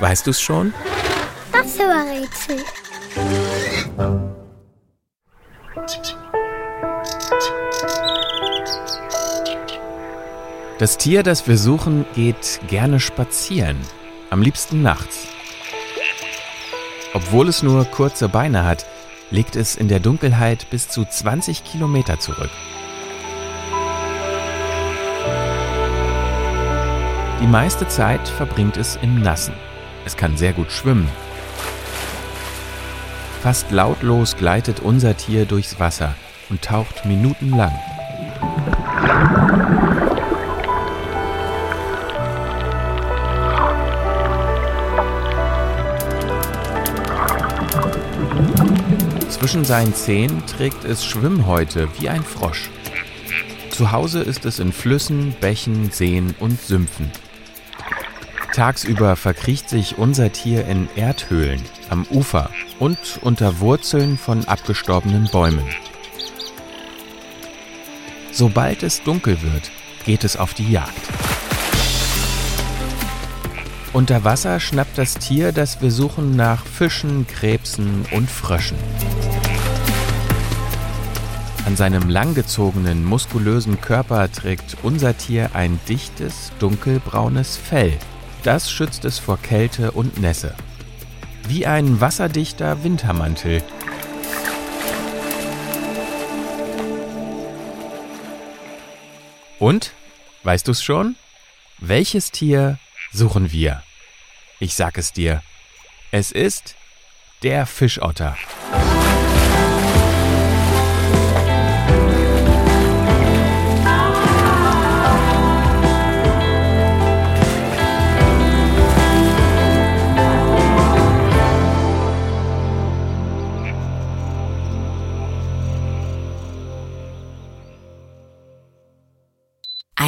Weißt du's schon? Das Rätsel. Das Tier, das wir suchen, geht gerne spazieren. Am liebsten nachts. Obwohl es nur kurze Beine hat, legt es in der Dunkelheit bis zu 20 Kilometer zurück. Die meiste Zeit verbringt es im Nassen. Es kann sehr gut schwimmen. Fast lautlos gleitet unser Tier durchs Wasser und taucht minutenlang. Zwischen seinen Zähnen trägt es Schwimmhäute wie ein Frosch. Zu Hause ist es in Flüssen, Bächen, Seen und Sümpfen. Tagsüber verkriecht sich unser Tier in Erdhöhlen, am Ufer und unter Wurzeln von abgestorbenen Bäumen. Sobald es dunkel wird, geht es auf die Jagd. Unter Wasser schnappt das Tier, das wir suchen, nach Fischen, Krebsen und Fröschen. An seinem langgezogenen, muskulösen Körper trägt unser Tier ein dichtes, dunkelbraunes Fell. Das schützt es vor Kälte und Nässe. Wie ein wasserdichter Wintermantel. Und? Weißt du's schon? Welches Tier suchen wir? Ich sag es dir. Es ist der Fischotter.